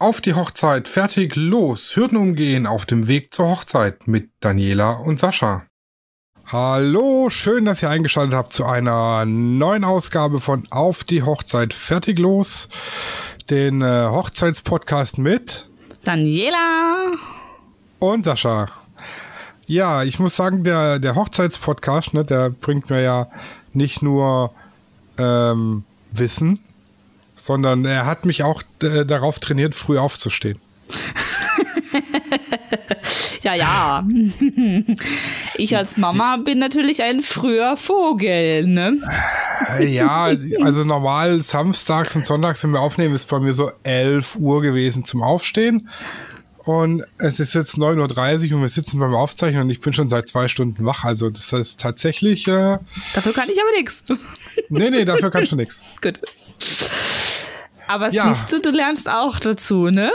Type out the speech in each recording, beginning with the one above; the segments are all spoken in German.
Auf die Hochzeit, fertig, los, Hürden umgehen auf dem Weg zur Hochzeit mit Daniela und Sascha. Hallo, schön, dass ihr eingeschaltet habt zu einer neuen Ausgabe von Auf die Hochzeit, fertig, los, den äh, Hochzeitspodcast mit Daniela und Sascha. Ja, ich muss sagen, der, der Hochzeitspodcast, ne, der bringt mir ja nicht nur ähm, Wissen, sondern er hat mich auch äh, darauf trainiert, früh aufzustehen. ja, ja. Ich als Mama bin natürlich ein früher Vogel, ne? Äh, ja, also normal samstags und sonntags, wenn wir aufnehmen, ist bei mir so 11 Uhr gewesen zum Aufstehen. Und es ist jetzt 9.30 Uhr und wir sitzen beim Aufzeichnen und ich bin schon seit zwei Stunden wach. Also das heißt tatsächlich. Äh, dafür kann ich aber nichts. Nee, nee, dafür kannst du nichts. Gut. Aber ja. siehst du, du lernst auch dazu, ne?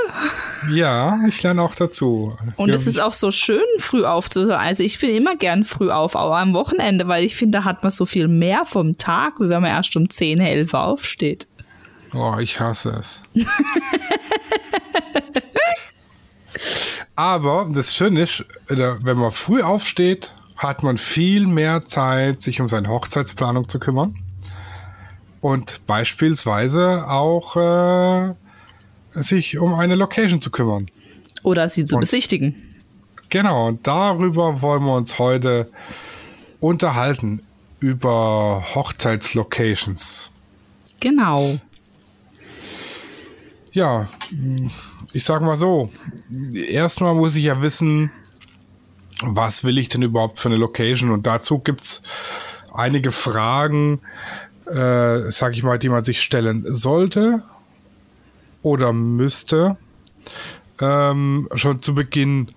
Ja, ich lerne auch dazu. Und ja, es ist auch so schön, früh aufzuhören. Also ich bin immer gern früh auf, aber am Wochenende, weil ich finde, da hat man so viel mehr vom Tag, wie wenn man erst um 10, 11 aufsteht. Oh, ich hasse es. Aber das Schöne ist, äh, wenn man früh aufsteht, hat man viel mehr Zeit, sich um seine Hochzeitsplanung zu kümmern. Und beispielsweise auch äh, sich um eine Location zu kümmern. Oder sie zu und, besichtigen. Genau, und darüber wollen wir uns heute unterhalten. Über Hochzeitslocations. Genau. Ja, ich sag mal so, erstmal muss ich ja wissen, was will ich denn überhaupt für eine Location? Und dazu gibt's einige Fragen, äh, sag ich mal, die man sich stellen sollte oder müsste. Ähm, schon zu Beginn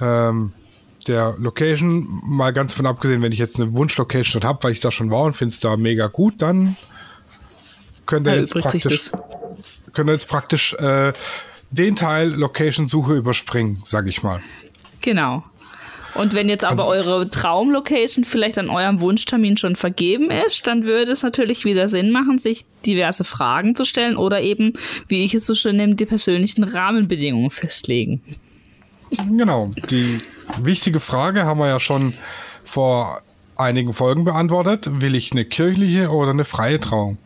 ähm, der Location, mal ganz von abgesehen, wenn ich jetzt eine Wunschlocation habe, weil ich da schon war und finde es da mega gut, dann könnt ihr ja, jetzt praktisch, könnt ihr jetzt praktisch äh, den Teil Location-Suche überspringen, sag ich mal. Genau. Und wenn jetzt aber also, eure Traumlocation vielleicht an eurem Wunschtermin schon vergeben ist, dann würde es natürlich wieder Sinn machen, sich diverse Fragen zu stellen oder eben, wie ich es so schön nenne, die persönlichen Rahmenbedingungen festlegen. Genau. Die wichtige Frage haben wir ja schon vor einigen Folgen beantwortet. Will ich eine kirchliche oder eine freie Trauung?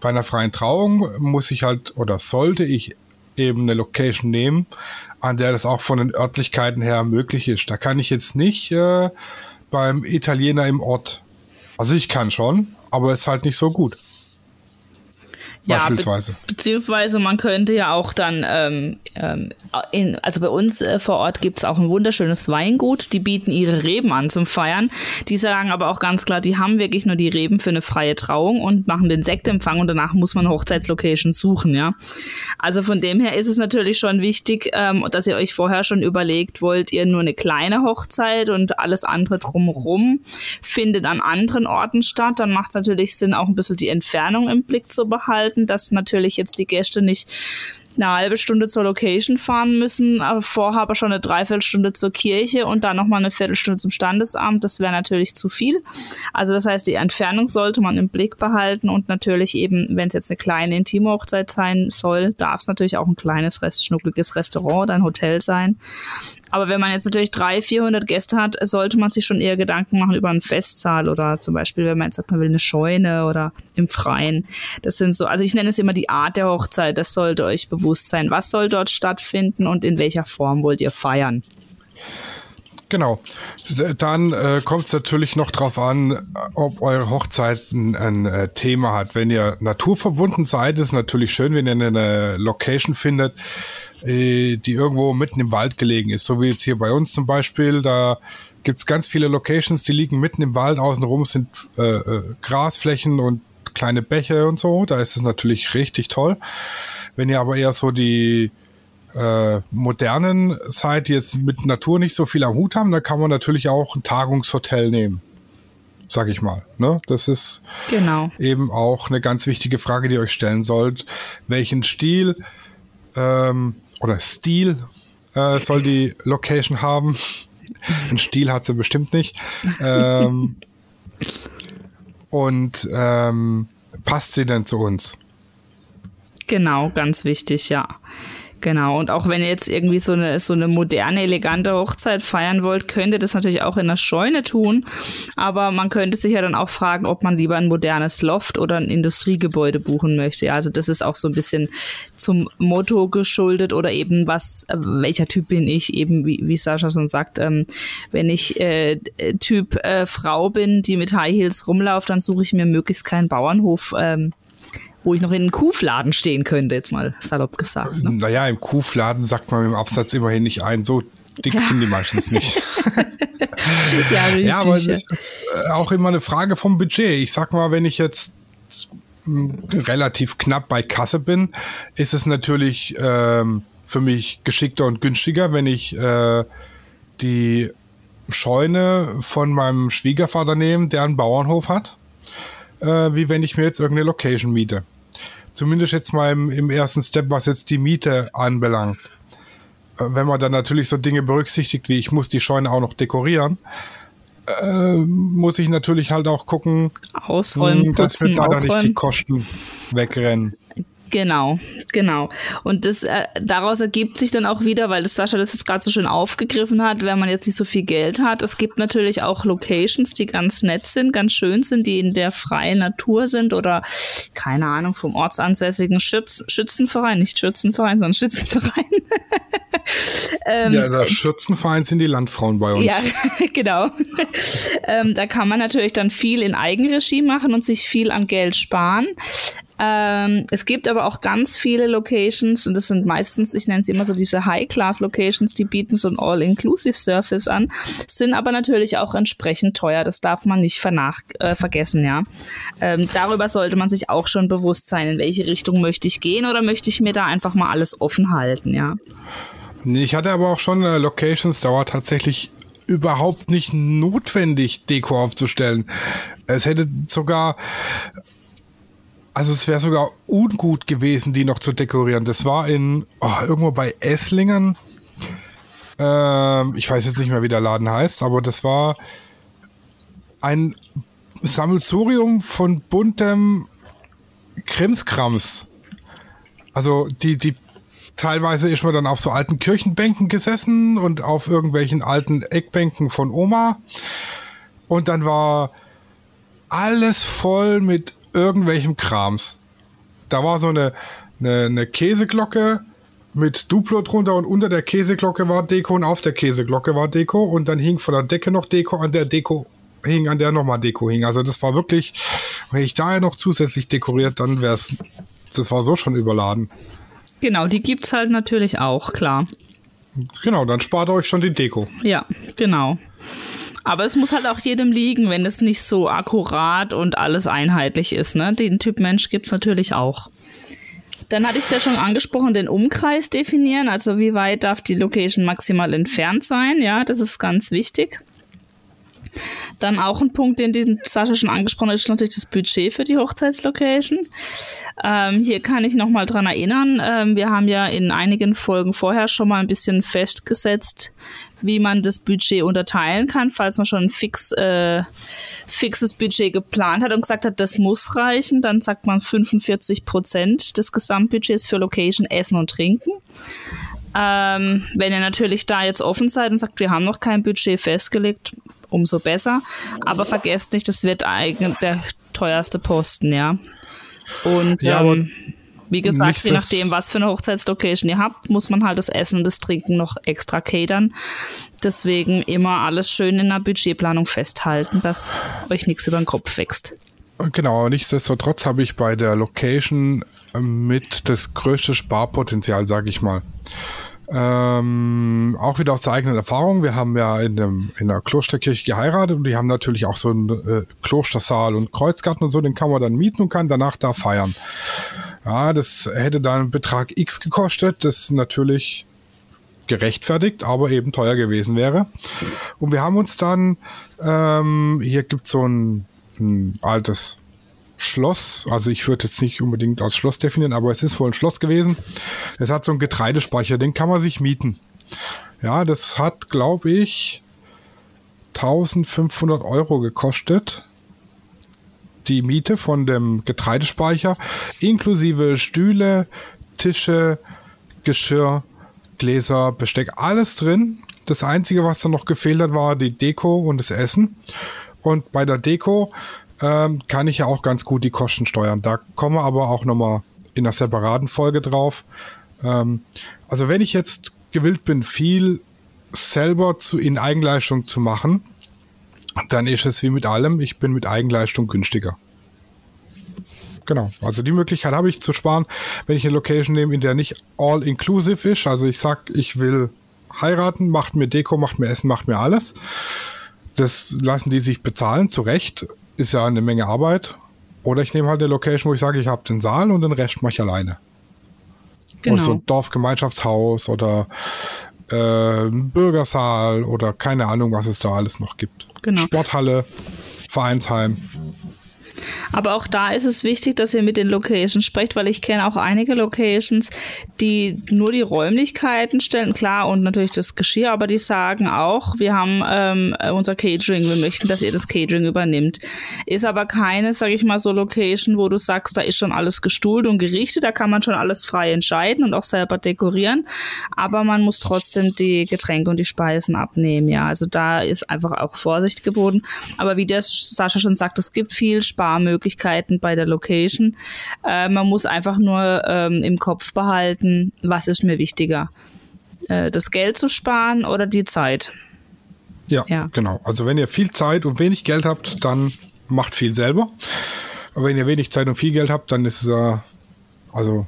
Bei einer freien Trauung muss ich halt oder sollte ich eben eine Location nehmen, an der das auch von den Örtlichkeiten her möglich ist. Da kann ich jetzt nicht äh, beim Italiener im Ort. Also ich kann schon, aber es ist halt nicht so gut ja, beispielsweise. Be beziehungsweise man könnte ja auch dann, ähm, ähm, in, also bei uns äh, vor Ort gibt es auch ein wunderschönes Weingut, die bieten ihre Reben an zum Feiern. Die sagen aber auch ganz klar, die haben wirklich nur die Reben für eine freie Trauung und machen den Sektempfang und danach muss man Hochzeitslocation suchen, ja. Also von dem her ist es natürlich schon wichtig, ähm, dass ihr euch vorher schon überlegt, wollt ihr nur eine kleine Hochzeit und alles andere drumherum findet an anderen Orten statt, dann macht es natürlich Sinn, auch ein bisschen die Entfernung im Blick zu behalten beachten, dass natürlich jetzt die Gäste nicht eine halbe Stunde zur Location fahren müssen, aber vorher aber schon eine Dreiviertelstunde zur Kirche und dann nochmal eine Viertelstunde zum Standesamt. Das wäre natürlich zu viel. Also das heißt, die Entfernung sollte man im Blick behalten und natürlich eben, wenn es jetzt eine kleine intime Hochzeit sein soll, darf es natürlich auch ein kleines, schnuckliges Restaurant oder ein Hotel sein. Aber wenn man jetzt natürlich 300, 400 Gäste hat, sollte man sich schon eher Gedanken machen über einen Festsaal oder zum Beispiel, wenn man jetzt sagt, man will eine Scheune oder im Freien. Das sind so, also ich nenne es immer die Art der Hochzeit. Das sollte euch bewusst sein. Was soll dort stattfinden und in welcher Form wollt ihr feiern? Genau. Dann äh, kommt es natürlich noch darauf an, ob eure Hochzeit ein, ein äh, Thema hat. Wenn ihr naturverbunden seid, ist natürlich schön, wenn ihr eine Location findet, die irgendwo mitten im Wald gelegen ist. So wie jetzt hier bei uns zum Beispiel. Da gibt es ganz viele Locations, die liegen mitten im Wald. Außenrum sind äh, äh, Grasflächen und kleine Bäche und so. Da ist es natürlich richtig toll. Wenn ihr aber eher so die äh, modernen seid, die jetzt mit Natur nicht so viel am Hut haben, dann kann man natürlich auch ein Tagungshotel nehmen sag ich mal. Ne? Das ist genau. eben auch eine ganz wichtige Frage, die ihr euch stellen sollt. Welchen Stil ähm, oder Stil äh, soll die Location haben. Ein Stil hat sie bestimmt nicht. Ähm, und ähm, passt sie denn zu uns? Genau, ganz wichtig, ja. Genau, und auch wenn ihr jetzt irgendwie so eine, so eine moderne, elegante Hochzeit feiern wollt, könnt ihr das natürlich auch in der Scheune tun. Aber man könnte sich ja dann auch fragen, ob man lieber ein modernes Loft oder ein Industriegebäude buchen möchte. Also das ist auch so ein bisschen zum Motto geschuldet oder eben was, äh, welcher Typ bin ich, eben wie, wie Sascha schon sagt, ähm, wenn ich äh, Typ äh, Frau bin, die mit High Heels rumlauft, dann suche ich mir möglichst keinen Bauernhof. Ähm, wo ich noch in einem Kuhfladen stehen könnte, jetzt mal salopp gesagt. Ne? Naja, im Kuhfladen sagt man im Absatz immerhin nicht ein, so dick ja. sind die meistens nicht. ja, richtig, ja, aber es ist äh, auch immer eine Frage vom Budget. Ich sag mal, wenn ich jetzt hm, relativ knapp bei Kasse bin, ist es natürlich ähm, für mich geschickter und günstiger, wenn ich äh, die Scheune von meinem Schwiegervater nehme, der einen Bauernhof hat, äh, wie wenn ich mir jetzt irgendeine Location miete. Zumindest jetzt mal im, im ersten Step, was jetzt die Miete anbelangt. Äh, wenn man dann natürlich so Dinge berücksichtigt, wie ich muss die Scheune auch noch dekorieren, äh, muss ich natürlich halt auch gucken, Ausräumen, hm, dass mir da nicht die Kosten wegrennen. Genau, genau. Und das äh, daraus ergibt sich dann auch wieder, weil das Sascha das jetzt gerade so schön aufgegriffen hat, wenn man jetzt nicht so viel Geld hat. Es gibt natürlich auch Locations, die ganz nett sind, ganz schön sind, die in der freien Natur sind oder keine Ahnung vom ortsansässigen Schütz Schützenverein, nicht Schützenverein, sondern Schützenverein. ähm, ja, der Schützenverein sind die Landfrauen bei uns. Ja, genau. ähm, da kann man natürlich dann viel in Eigenregie machen und sich viel an Geld sparen. Ähm, es gibt aber auch ganz viele Locations und das sind meistens, ich nenne sie immer so diese High-Class-Locations, die bieten so ein All-Inclusive-Service an, sind aber natürlich auch entsprechend teuer. Das darf man nicht vernach äh, vergessen, ja. Ähm, darüber sollte man sich auch schon bewusst sein, in welche Richtung möchte ich gehen oder möchte ich mir da einfach mal alles offen halten, ja. Ich hatte aber auch schon äh, Locations, da war tatsächlich überhaupt nicht notwendig, Deko aufzustellen. Es hätte sogar also es wäre sogar ungut gewesen, die noch zu dekorieren. Das war in oh, irgendwo bei Esslingen. Ähm, ich weiß jetzt nicht mehr, wie der Laden heißt, aber das war ein Sammelsurium von buntem Krimskrams. Also die, die teilweise ist man dann auf so alten Kirchenbänken gesessen und auf irgendwelchen alten Eckbänken von Oma. Und dann war alles voll mit irgendwelchem Krams. Da war so eine, eine, eine Käseglocke mit Duplo drunter und unter der Käseglocke war Deko und auf der Käseglocke war Deko und dann hing von der Decke noch Deko, an der Deko hing, an der nochmal Deko hing. Also das war wirklich, wenn ich da noch zusätzlich dekoriert, dann wäre es, das war so schon überladen. Genau, die gibt es halt natürlich auch, klar. Genau, dann spart euch schon die Deko. Ja, genau. Aber es muss halt auch jedem liegen, wenn es nicht so akkurat und alles einheitlich ist. Ne? Den Typ Mensch gibt es natürlich auch. Dann hatte ich es ja schon angesprochen, den Umkreis definieren. Also wie weit darf die Location maximal entfernt sein? Ja, das ist ganz wichtig. Dann auch ein Punkt, den, den Sascha schon angesprochen hat, ist natürlich das Budget für die Hochzeitslocation. Ähm, hier kann ich nochmal dran erinnern. Ähm, wir haben ja in einigen Folgen vorher schon mal ein bisschen festgesetzt, wie man das Budget unterteilen kann, falls man schon ein fix, äh, fixes Budget geplant hat und gesagt hat, das muss reichen. Dann sagt man 45 Prozent des Gesamtbudgets für Location, Essen und Trinken. Ähm, wenn ihr natürlich da jetzt offen seid und sagt, wir haben noch kein Budget festgelegt, umso besser. Aber vergesst nicht, das wird eigentlich der teuerste Posten, ja. Und ja, ähm, wie gesagt, je nachdem, was für eine Hochzeitslocation ihr habt, muss man halt das Essen und das Trinken noch extra catern. Deswegen immer alles schön in der Budgetplanung festhalten, dass euch nichts über den Kopf wächst. Genau, nichtsdestotrotz habe ich bei der Location mit das größte Sparpotenzial, sage ich mal. Ähm, auch wieder aus der eigenen Erfahrung. Wir haben ja in, einem, in einer Klosterkirche geheiratet und die haben natürlich auch so einen äh, Klostersaal und Kreuzgarten und so, den kann man dann mieten und kann danach da feiern. Ja, das hätte dann einen Betrag X gekostet, das natürlich gerechtfertigt, aber eben teuer gewesen wäre. Und wir haben uns dann, ähm, hier gibt es so ein, ein altes Schloss. Also ich würde jetzt nicht unbedingt als Schloss definieren, aber es ist wohl ein Schloss gewesen. Es hat so einen Getreidespeicher, den kann man sich mieten. Ja, das hat, glaube ich, 1500 Euro gekostet. Die Miete von dem Getreidespeicher, inklusive Stühle, Tische, Geschirr, Gläser, Besteck, alles drin. Das Einzige, was dann noch gefehlt hat, war die Deko und das Essen. Und bei der Deko ähm, kann ich ja auch ganz gut die Kosten steuern. Da kommen wir aber auch nochmal in einer separaten Folge drauf. Ähm, also wenn ich jetzt gewillt bin, viel selber zu, in Eigenleistung zu machen, dann ist es wie mit allem, ich bin mit Eigenleistung günstiger. Genau, also die Möglichkeit habe ich zu sparen, wenn ich eine Location nehme, in der nicht all inclusive ist. Also ich sage, ich will heiraten, macht mir Deko, macht mir Essen, macht mir alles. Das lassen die sich bezahlen, zu Recht. Ist ja eine Menge Arbeit. Oder ich nehme halt eine Location, wo ich sage, ich habe den Saal und den Rest mache ich alleine. Genau. Oder so ein Dorfgemeinschaftshaus oder äh, Bürgersaal oder keine Ahnung, was es da alles noch gibt. Genau. Sporthalle, Vereinsheim. Aber auch da ist es wichtig, dass ihr mit den Locations sprecht, weil ich kenne auch einige Locations, die nur die Räumlichkeiten stellen, klar, und natürlich das Geschirr, aber die sagen auch, wir haben ähm, unser Catering, wir möchten, dass ihr das Catering übernimmt. Ist aber keine, sag ich mal, so Location, wo du sagst, da ist schon alles gestuhlt und gerichtet, da kann man schon alles frei entscheiden und auch selber dekorieren, aber man muss trotzdem die Getränke und die Speisen abnehmen, ja. Also da ist einfach auch Vorsicht geboten. Aber wie der Sascha schon sagt, es gibt viel Sparmöglichkeiten bei der Location. Äh, man muss einfach nur ähm, im Kopf behalten, was ist mir wichtiger. Äh, das Geld zu sparen oder die Zeit. Ja, ja, genau. Also wenn ihr viel Zeit und wenig Geld habt, dann macht viel selber. Aber wenn ihr wenig Zeit und viel Geld habt, dann ist es, äh, also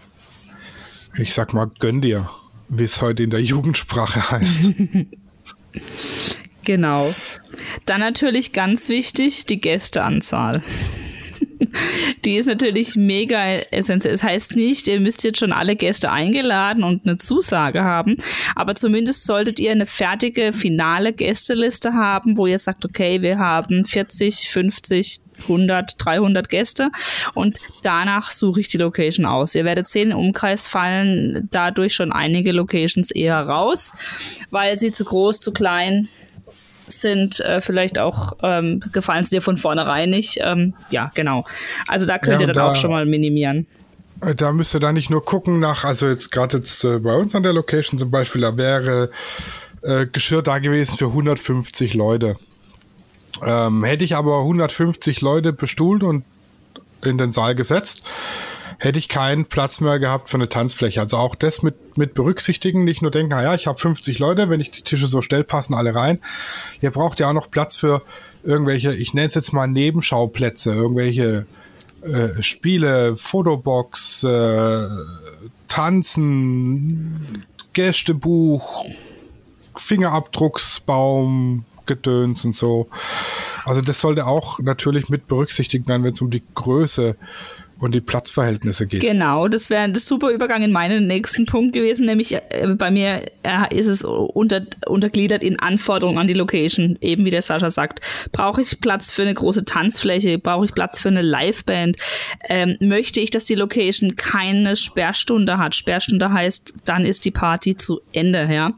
ich sag mal, gönn dir, wie es heute in der Jugendsprache heißt. genau. Dann natürlich ganz wichtig die Gästeanzahl. Die ist natürlich mega essentiell. Das heißt nicht, ihr müsst jetzt schon alle Gäste eingeladen und eine Zusage haben, aber zumindest solltet ihr eine fertige finale Gästeliste haben, wo ihr sagt, okay, wir haben 40, 50, 100, 300 Gäste und danach suche ich die Location aus. Ihr werdet sehen, im Umkreis fallen dadurch schon einige Locations eher raus, weil sie zu groß, zu klein, sind äh, vielleicht auch ähm, gefallen es dir von vornherein nicht. Ähm, ja, genau. Also da könnt ja, ihr dann da, auch schon mal minimieren. Äh, da müsst ihr da nicht nur gucken nach, also jetzt gerade jetzt äh, bei uns an der Location zum Beispiel, da wäre äh, Geschirr da gewesen für 150 Leute. Ähm, hätte ich aber 150 Leute bestuhlt und in den Saal gesetzt, hätte ich keinen Platz mehr gehabt für eine Tanzfläche. Also auch das mit, mit berücksichtigen, nicht nur denken, naja, ich habe 50 Leute, wenn ich die Tische so stelle, passen alle rein. Ihr braucht ja auch noch Platz für irgendwelche, ich nenne es jetzt mal Nebenschauplätze, irgendwelche äh, Spiele, Fotobox, äh, Tanzen, Gästebuch, Fingerabdrucksbaum, Gedöns und so. Also das sollte auch natürlich mit berücksichtigt werden, wenn es um die Größe und die Platzverhältnisse geht. Genau, das wäre ein super Übergang in meinen nächsten Punkt gewesen, nämlich äh, bei mir äh, ist es unter, untergliedert in Anforderungen an die Location, eben wie der Sascha sagt. Brauche ich Platz für eine große Tanzfläche? Brauche ich Platz für eine Liveband? Ähm, möchte ich, dass die Location keine Sperrstunde hat? Sperrstunde heißt, dann ist die Party zu Ende, ja.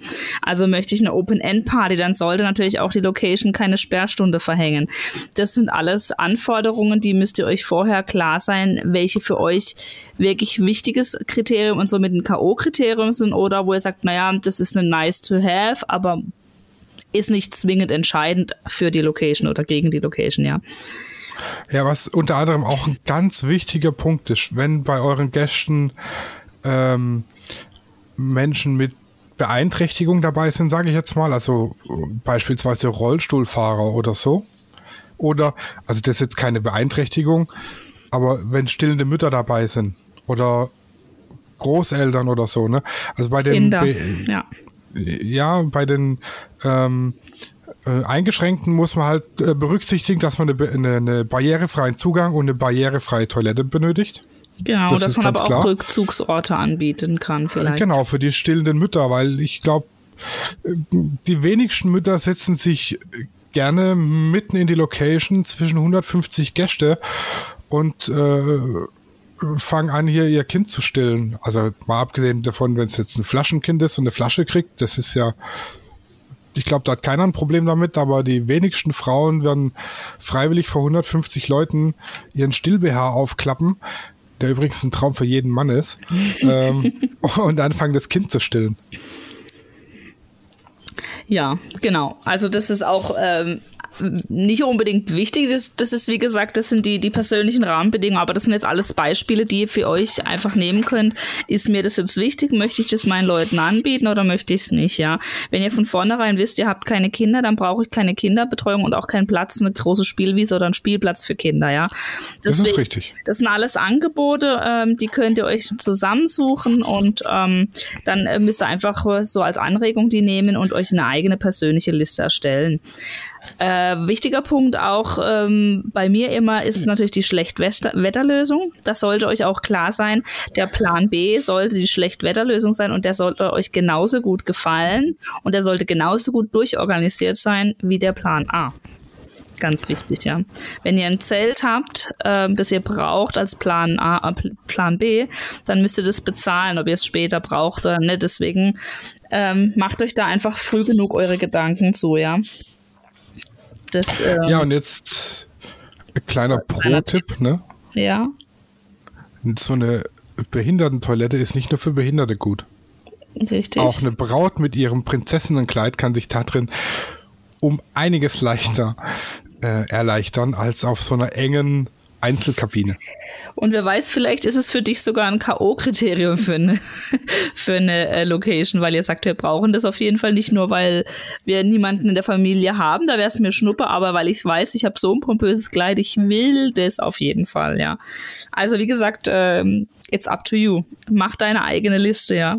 Also möchte ich eine Open-End-Party, dann sollte natürlich auch die Location keine Sperrstunde verhängen. Das sind alles Anforderungen, die müsst ihr euch vorher klar sein, welche für euch wirklich wichtiges Kriterium und somit ein K.O.-Kriterium sind oder wo ihr sagt, naja, das ist ein nice to have, aber ist nicht zwingend entscheidend für die Location oder gegen die Location, ja. Ja, was unter anderem auch ein ganz wichtiger Punkt ist, wenn bei euren Gästen ähm, Menschen mit Beeinträchtigung dabei sind, sage ich jetzt mal, also beispielsweise Rollstuhlfahrer oder so. Oder, also das ist jetzt keine Beeinträchtigung, aber wenn stillende Mütter dabei sind oder Großeltern oder so, ne? Also bei den Kinder, ja. ja, bei den ähm, äh, Eingeschränkten muss man halt äh, berücksichtigen, dass man eine, eine, eine, barrierefreien Zugang und eine barrierefreie Toilette benötigt. Genau, das dass man aber klar. auch Rückzugsorte anbieten kann vielleicht. Genau, für die stillenden Mütter, weil ich glaube, äh, die wenigsten Mütter setzen sich gerne mitten in die Location zwischen 150 Gäste und äh, fangen an, hier ihr Kind zu stillen. Also mal abgesehen davon, wenn es jetzt ein Flaschenkind ist und eine Flasche kriegt, das ist ja, ich glaube, da hat keiner ein Problem damit, aber die wenigsten Frauen werden freiwillig vor 150 Leuten ihren Still-BH aufklappen. der übrigens ein Traum für jeden Mann ist, ähm, und anfangen, das Kind zu stillen. Ja, genau. Also das ist auch ähm, nicht unbedingt wichtig. Das, das ist, wie gesagt, das sind die, die persönlichen Rahmenbedingungen, aber das sind jetzt alles Beispiele, die ihr für euch einfach nehmen könnt. Ist mir das jetzt wichtig? Möchte ich das meinen Leuten anbieten oder möchte ich es nicht? Ja. Wenn ihr von vornherein wisst, ihr habt keine Kinder, dann brauche ich keine Kinderbetreuung und auch keinen Platz, eine große Spielwiese oder einen Spielplatz für Kinder, ja. Deswegen, das ist richtig. Das sind alles Angebote, ähm, die könnt ihr euch zusammensuchen und ähm, dann äh, müsst ihr einfach so als Anregung die nehmen und euch eine eigene persönliche Liste erstellen. Äh, wichtiger Punkt auch ähm, bei mir immer ist natürlich die Schlechtwetterlösung. Das sollte euch auch klar sein. Der Plan B sollte die Schlechtwetterlösung sein und der sollte euch genauso gut gefallen und der sollte genauso gut durchorganisiert sein wie der Plan A. Ganz wichtig, ja. Wenn ihr ein Zelt habt, äh, das ihr braucht als Plan A, äh, Plan B, dann müsst ihr das bezahlen, ob ihr es später braucht oder nicht. Deswegen ähm, macht euch da einfach früh genug eure Gedanken zu, ja. Das, ähm, ja, und jetzt ein kleiner Pro-Tipp, ne? Ja. So eine Behindertentoilette ist nicht nur für Behinderte gut. Richtig. Auch eine Braut mit ihrem Prinzessinnenkleid kann sich da drin um einiges leichter äh, erleichtern als auf so einer engen Einzelkabine. Und wer weiß, vielleicht ist es für dich sogar ein K.O.-Kriterium für eine, für eine äh, Location, weil ihr sagt, wir brauchen das auf jeden Fall nicht nur, weil wir niemanden in der Familie haben, da wäre es mir Schnuppe, aber weil ich weiß, ich habe so ein pompöses Kleid, ich will das auf jeden Fall, ja. Also wie gesagt, ähm, it's up to you. Mach deine eigene Liste, ja.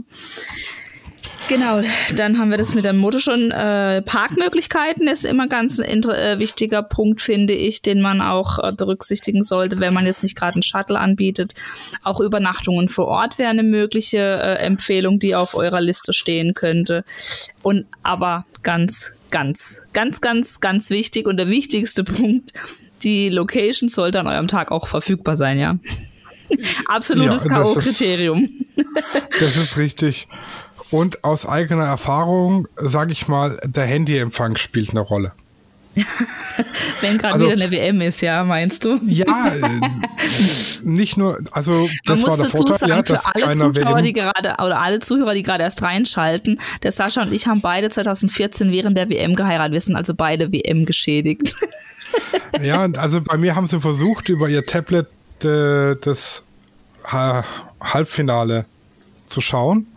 Genau, dann haben wir das mit der Motor schon. Äh, Parkmöglichkeiten ist immer ganz ein äh, wichtiger Punkt, finde ich, den man auch äh, berücksichtigen sollte, wenn man jetzt nicht gerade einen Shuttle anbietet. Auch Übernachtungen vor Ort wäre eine mögliche äh, Empfehlung, die auf eurer Liste stehen könnte. Und aber ganz, ganz, ganz, ganz, ganz wichtig und der wichtigste Punkt, die Location sollte an eurem Tag auch verfügbar sein, ja. Absolutes ja, K.O.-Kriterium. Das ist richtig. Und aus eigener Erfahrung sage ich mal, der Handyempfang spielt eine Rolle. Wenn gerade also, wieder eine WM ist, ja, meinst du? Ja, nicht nur, also das Man war der Vorteil, sagen, ja, dass für alle Zuschauer, WM die gerade oder alle Zuhörer, die gerade erst reinschalten, der Sascha und ich haben beide 2014 während der WM geheiratet. Wir sind also beide WM geschädigt. ja, also bei mir haben sie versucht, über ihr Tablet äh, das ha Halbfinale zu schauen.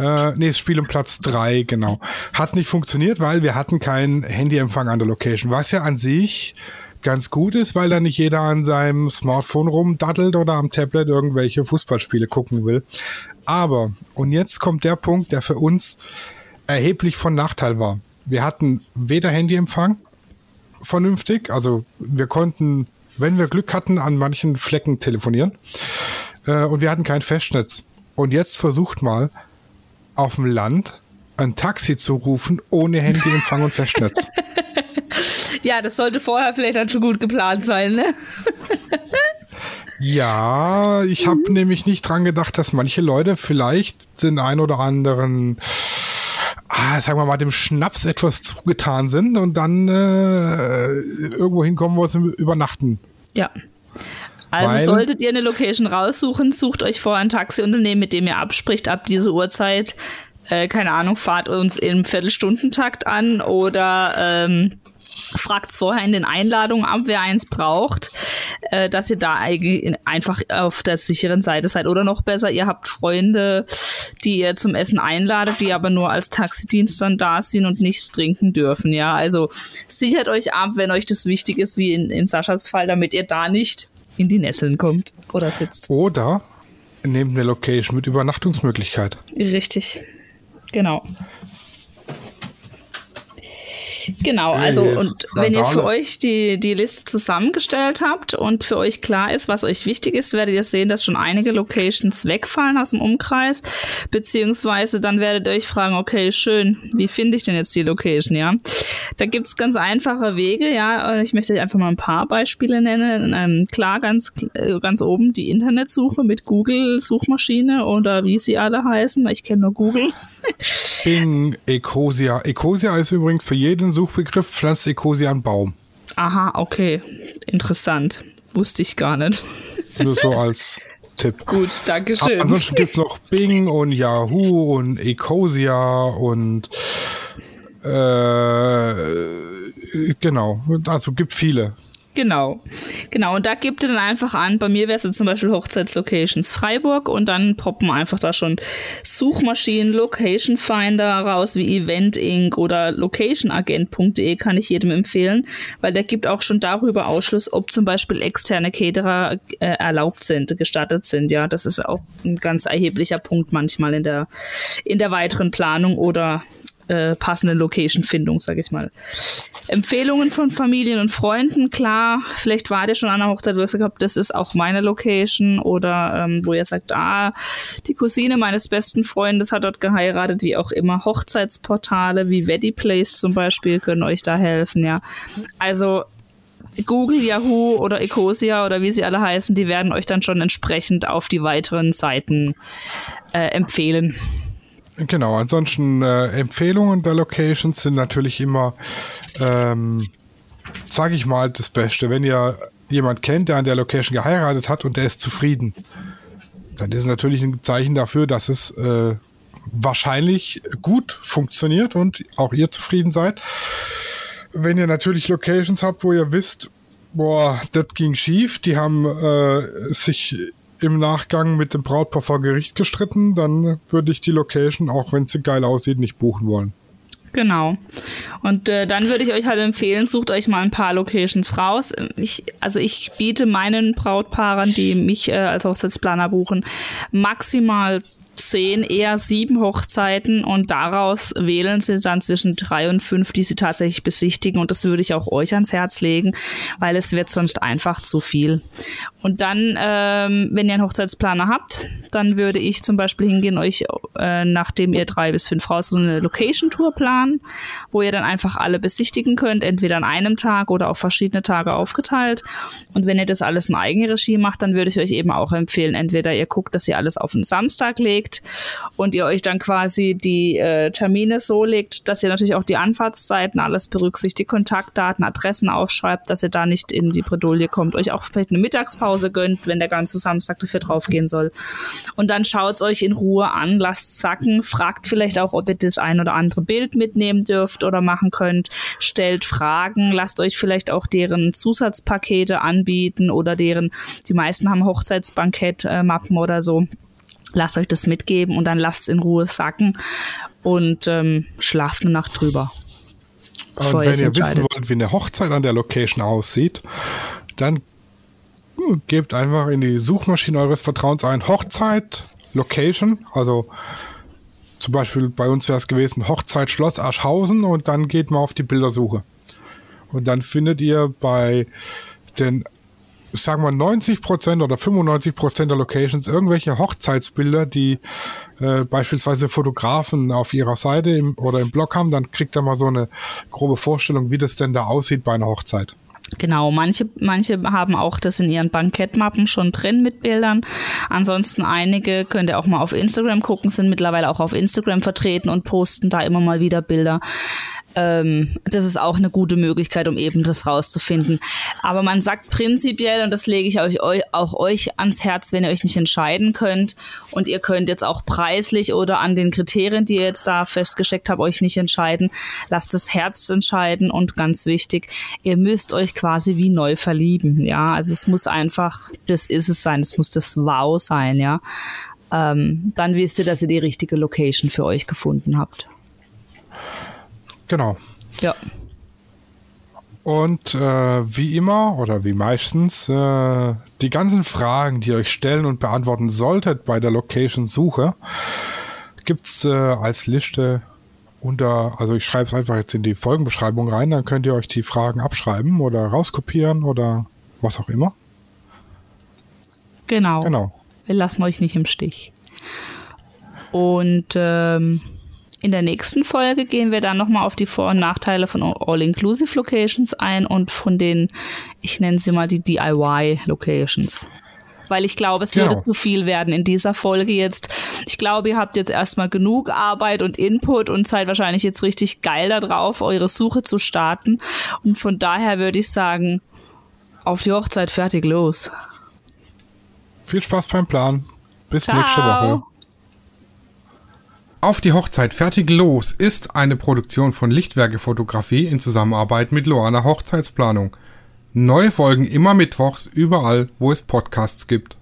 Äh, nee, das Spiel um Platz 3, genau. Hat nicht funktioniert, weil wir hatten keinen Handyempfang an der Location, was ja an sich ganz gut ist, weil da nicht jeder an seinem Smartphone rumdaddelt oder am Tablet irgendwelche Fußballspiele gucken will. Aber, und jetzt kommt der Punkt, der für uns erheblich von Nachteil war. Wir hatten weder Handyempfang vernünftig, also wir konnten, wenn wir Glück hatten, an manchen Flecken telefonieren äh, und wir hatten kein Festnetz. Und jetzt versucht mal, auf dem Land ein Taxi zu rufen ohne Handyempfang und Festnetz. ja, das sollte vorher vielleicht dann schon gut geplant sein, ne? ja, ich habe mhm. nämlich nicht dran gedacht, dass manche Leute vielleicht den ein oder anderen, ah, sagen wir mal, dem Schnaps etwas zugetan sind und dann äh, irgendwo hinkommen, wo sie übernachten. Ja. Also Weil, solltet ihr eine Location raussuchen, sucht euch vorher ein Taxiunternehmen, mit dem ihr abspricht, ab dieser Uhrzeit, äh, keine Ahnung, fahrt uns im Viertelstundentakt an oder ähm, fragt vorher in den Einladungen ab, wer eins braucht, äh, dass ihr da einfach auf der sicheren Seite seid. Oder noch besser, ihr habt Freunde, die ihr zum Essen einladet, die aber nur als Taxidienst dann da sind und nichts trinken dürfen. Ja, also sichert euch ab, wenn euch das wichtig ist, wie in, in Saschas Fall, damit ihr da nicht in die Nesseln kommt oder sitzt. Oder neben der Location mit Übernachtungsmöglichkeit. Richtig. Genau. Genau, also und wenn ihr für euch die, die Liste zusammengestellt habt und für euch klar ist, was euch wichtig ist, werdet ihr sehen, dass schon einige Locations wegfallen aus dem Umkreis, beziehungsweise dann werdet ihr euch fragen, okay, schön, wie finde ich denn jetzt die Location, ja? Da gibt's ganz einfache Wege, ja, ich möchte euch einfach mal ein paar Beispiele nennen. Ähm, klar, ganz, äh, ganz oben die Internetsuche mit Google-Suchmaschine oder wie sie alle heißen, ich kenne nur Google. Bing, Ecosia. Ecosia ist übrigens für jeden Suchbegriff pflanzt Ecosia einen Baum. Aha, okay. Interessant. Wusste ich gar nicht. Nur so als Tipp. Gut, danke schön. ansonsten gibt es noch Bing und Yahoo und Ecosia und äh, genau, also gibt viele. Genau. Genau. Und da gibt ihr dann einfach an, bei mir wäre es zum Beispiel Hochzeitslocations Freiburg und dann poppen einfach da schon Suchmaschinen, Location Finder raus wie Event Inc. oder locationagent.de kann ich jedem empfehlen, weil der gibt auch schon darüber Ausschluss, ob zum Beispiel externe Caterer äh, erlaubt sind, gestattet sind. Ja, das ist auch ein ganz erheblicher Punkt manchmal in der, in der weiteren Planung oder äh, passende Location-Findung, sag ich mal. Empfehlungen von Familien und Freunden, klar, vielleicht wart ihr schon an der Hochzeit, wo ihr gesagt habt, das ist auch meine Location oder ähm, wo ihr sagt, ah, die Cousine meines besten Freundes hat dort geheiratet, wie auch immer. Hochzeitsportale wie Place zum Beispiel können euch da helfen, ja. Also Google, Yahoo oder Ecosia oder wie sie alle heißen, die werden euch dann schon entsprechend auf die weiteren Seiten äh, empfehlen. Genau, ansonsten äh, Empfehlungen der Locations sind natürlich immer, ähm, sage ich mal, das Beste. Wenn ihr jemand kennt, der an der Location geheiratet hat und der ist zufrieden, dann ist es natürlich ein Zeichen dafür, dass es äh, wahrscheinlich gut funktioniert und auch ihr zufrieden seid. Wenn ihr natürlich Locations habt, wo ihr wisst, boah, das ging schief, die haben äh, sich im Nachgang mit dem Brautpaar vor Gericht gestritten, dann würde ich die Location, auch wenn sie geil aussieht, nicht buchen wollen. Genau. Und äh, dann würde ich euch halt empfehlen, sucht euch mal ein paar Locations raus. Ich, also ich biete meinen Brautpaaren, die mich äh, als Hochzeitsplaner buchen, maximal zehn, eher sieben Hochzeiten und daraus wählen sie dann zwischen drei und fünf, die sie tatsächlich besichtigen. Und das würde ich auch euch ans Herz legen, weil es wird sonst einfach zu viel. Und dann, ähm, wenn ihr einen Hochzeitsplaner habt, dann würde ich zum Beispiel hingehen, euch, äh, nachdem ihr drei bis fünf raus so eine Location-Tour planen, wo ihr dann einfach alle besichtigen könnt, entweder an einem Tag oder auf verschiedene Tage aufgeteilt. Und wenn ihr das alles in Eigenregie macht, dann würde ich euch eben auch empfehlen, entweder ihr guckt, dass ihr alles auf den Samstag legt und ihr euch dann quasi die äh, Termine so legt, dass ihr natürlich auch die Anfahrtszeiten alles berücksichtigt, Kontaktdaten, Adressen aufschreibt, dass ihr da nicht in die Bredouille kommt, euch auch vielleicht eine Mittagspause Pause gönnt, wenn der ganze Samstag dafür draufgehen soll. Und dann schaut's euch in Ruhe an, lasst sacken, fragt vielleicht auch, ob ihr das ein oder andere Bild mitnehmen dürft oder machen könnt, stellt Fragen, lasst euch vielleicht auch deren Zusatzpakete anbieten oder deren, die meisten haben Hochzeitsbankett-Mappen äh, oder so. Lasst euch das mitgeben und dann lasst es in Ruhe sacken und ähm, schlaft eine Nacht drüber. Und wenn ihr wissen wollt, wie eine Hochzeit an der Location aussieht, dann gebt einfach in die Suchmaschine eures Vertrauens ein Hochzeit, Location, also zum Beispiel bei uns wäre es gewesen Hochzeit Schloss Aschhausen und dann geht man auf die Bildersuche. Und dann findet ihr bei den, sagen wir 90% oder 95% der Locations irgendwelche Hochzeitsbilder, die äh, beispielsweise Fotografen auf ihrer Seite im, oder im Blog haben, dann kriegt ihr mal so eine grobe Vorstellung, wie das denn da aussieht bei einer Hochzeit. Genau, manche, manche haben auch das in ihren Bankettmappen schon drin mit Bildern. Ansonsten einige könnt ihr auch mal auf Instagram gucken, sind mittlerweile auch auf Instagram vertreten und posten da immer mal wieder Bilder. Ähm, das ist auch eine gute Möglichkeit, um eben das rauszufinden. Aber man sagt prinzipiell, und das lege ich euch, auch euch ans Herz, wenn ihr euch nicht entscheiden könnt und ihr könnt jetzt auch preislich oder an den Kriterien, die ihr jetzt da festgesteckt habt, euch nicht entscheiden, lasst das Herz entscheiden und ganz wichtig, ihr müsst euch quasi wie neu verlieben. Ja, also es muss einfach, das ist es sein, es muss das Wow sein, ja. Ähm, dann wisst ihr, dass ihr die richtige Location für euch gefunden habt. Genau. Ja. Und äh, wie immer oder wie meistens, äh, die ganzen Fragen, die ihr euch stellen und beantworten solltet bei der Location-Suche, gibt es äh, als Liste unter, also ich schreibe es einfach jetzt in die Folgenbeschreibung rein, dann könnt ihr euch die Fragen abschreiben oder rauskopieren oder was auch immer. Genau. Genau. Wir lassen euch nicht im Stich. Und ähm, in der nächsten Folge gehen wir dann nochmal auf die Vor- und Nachteile von All-Inclusive Locations ein und von den, ich nenne sie mal die DIY Locations. Weil ich glaube, es genau. würde zu viel werden in dieser Folge jetzt. Ich glaube, ihr habt jetzt erstmal genug Arbeit und Input und seid wahrscheinlich jetzt richtig geil darauf, eure Suche zu starten. Und von daher würde ich sagen, auf die Hochzeit fertig los. Viel Spaß beim Plan. Bis Ciao. nächste Woche. Auf die Hochzeit fertig los ist eine Produktion von Lichtwerke Fotografie in Zusammenarbeit mit Loana Hochzeitsplanung. Neue Folgen immer mittwochs überall, wo es Podcasts gibt.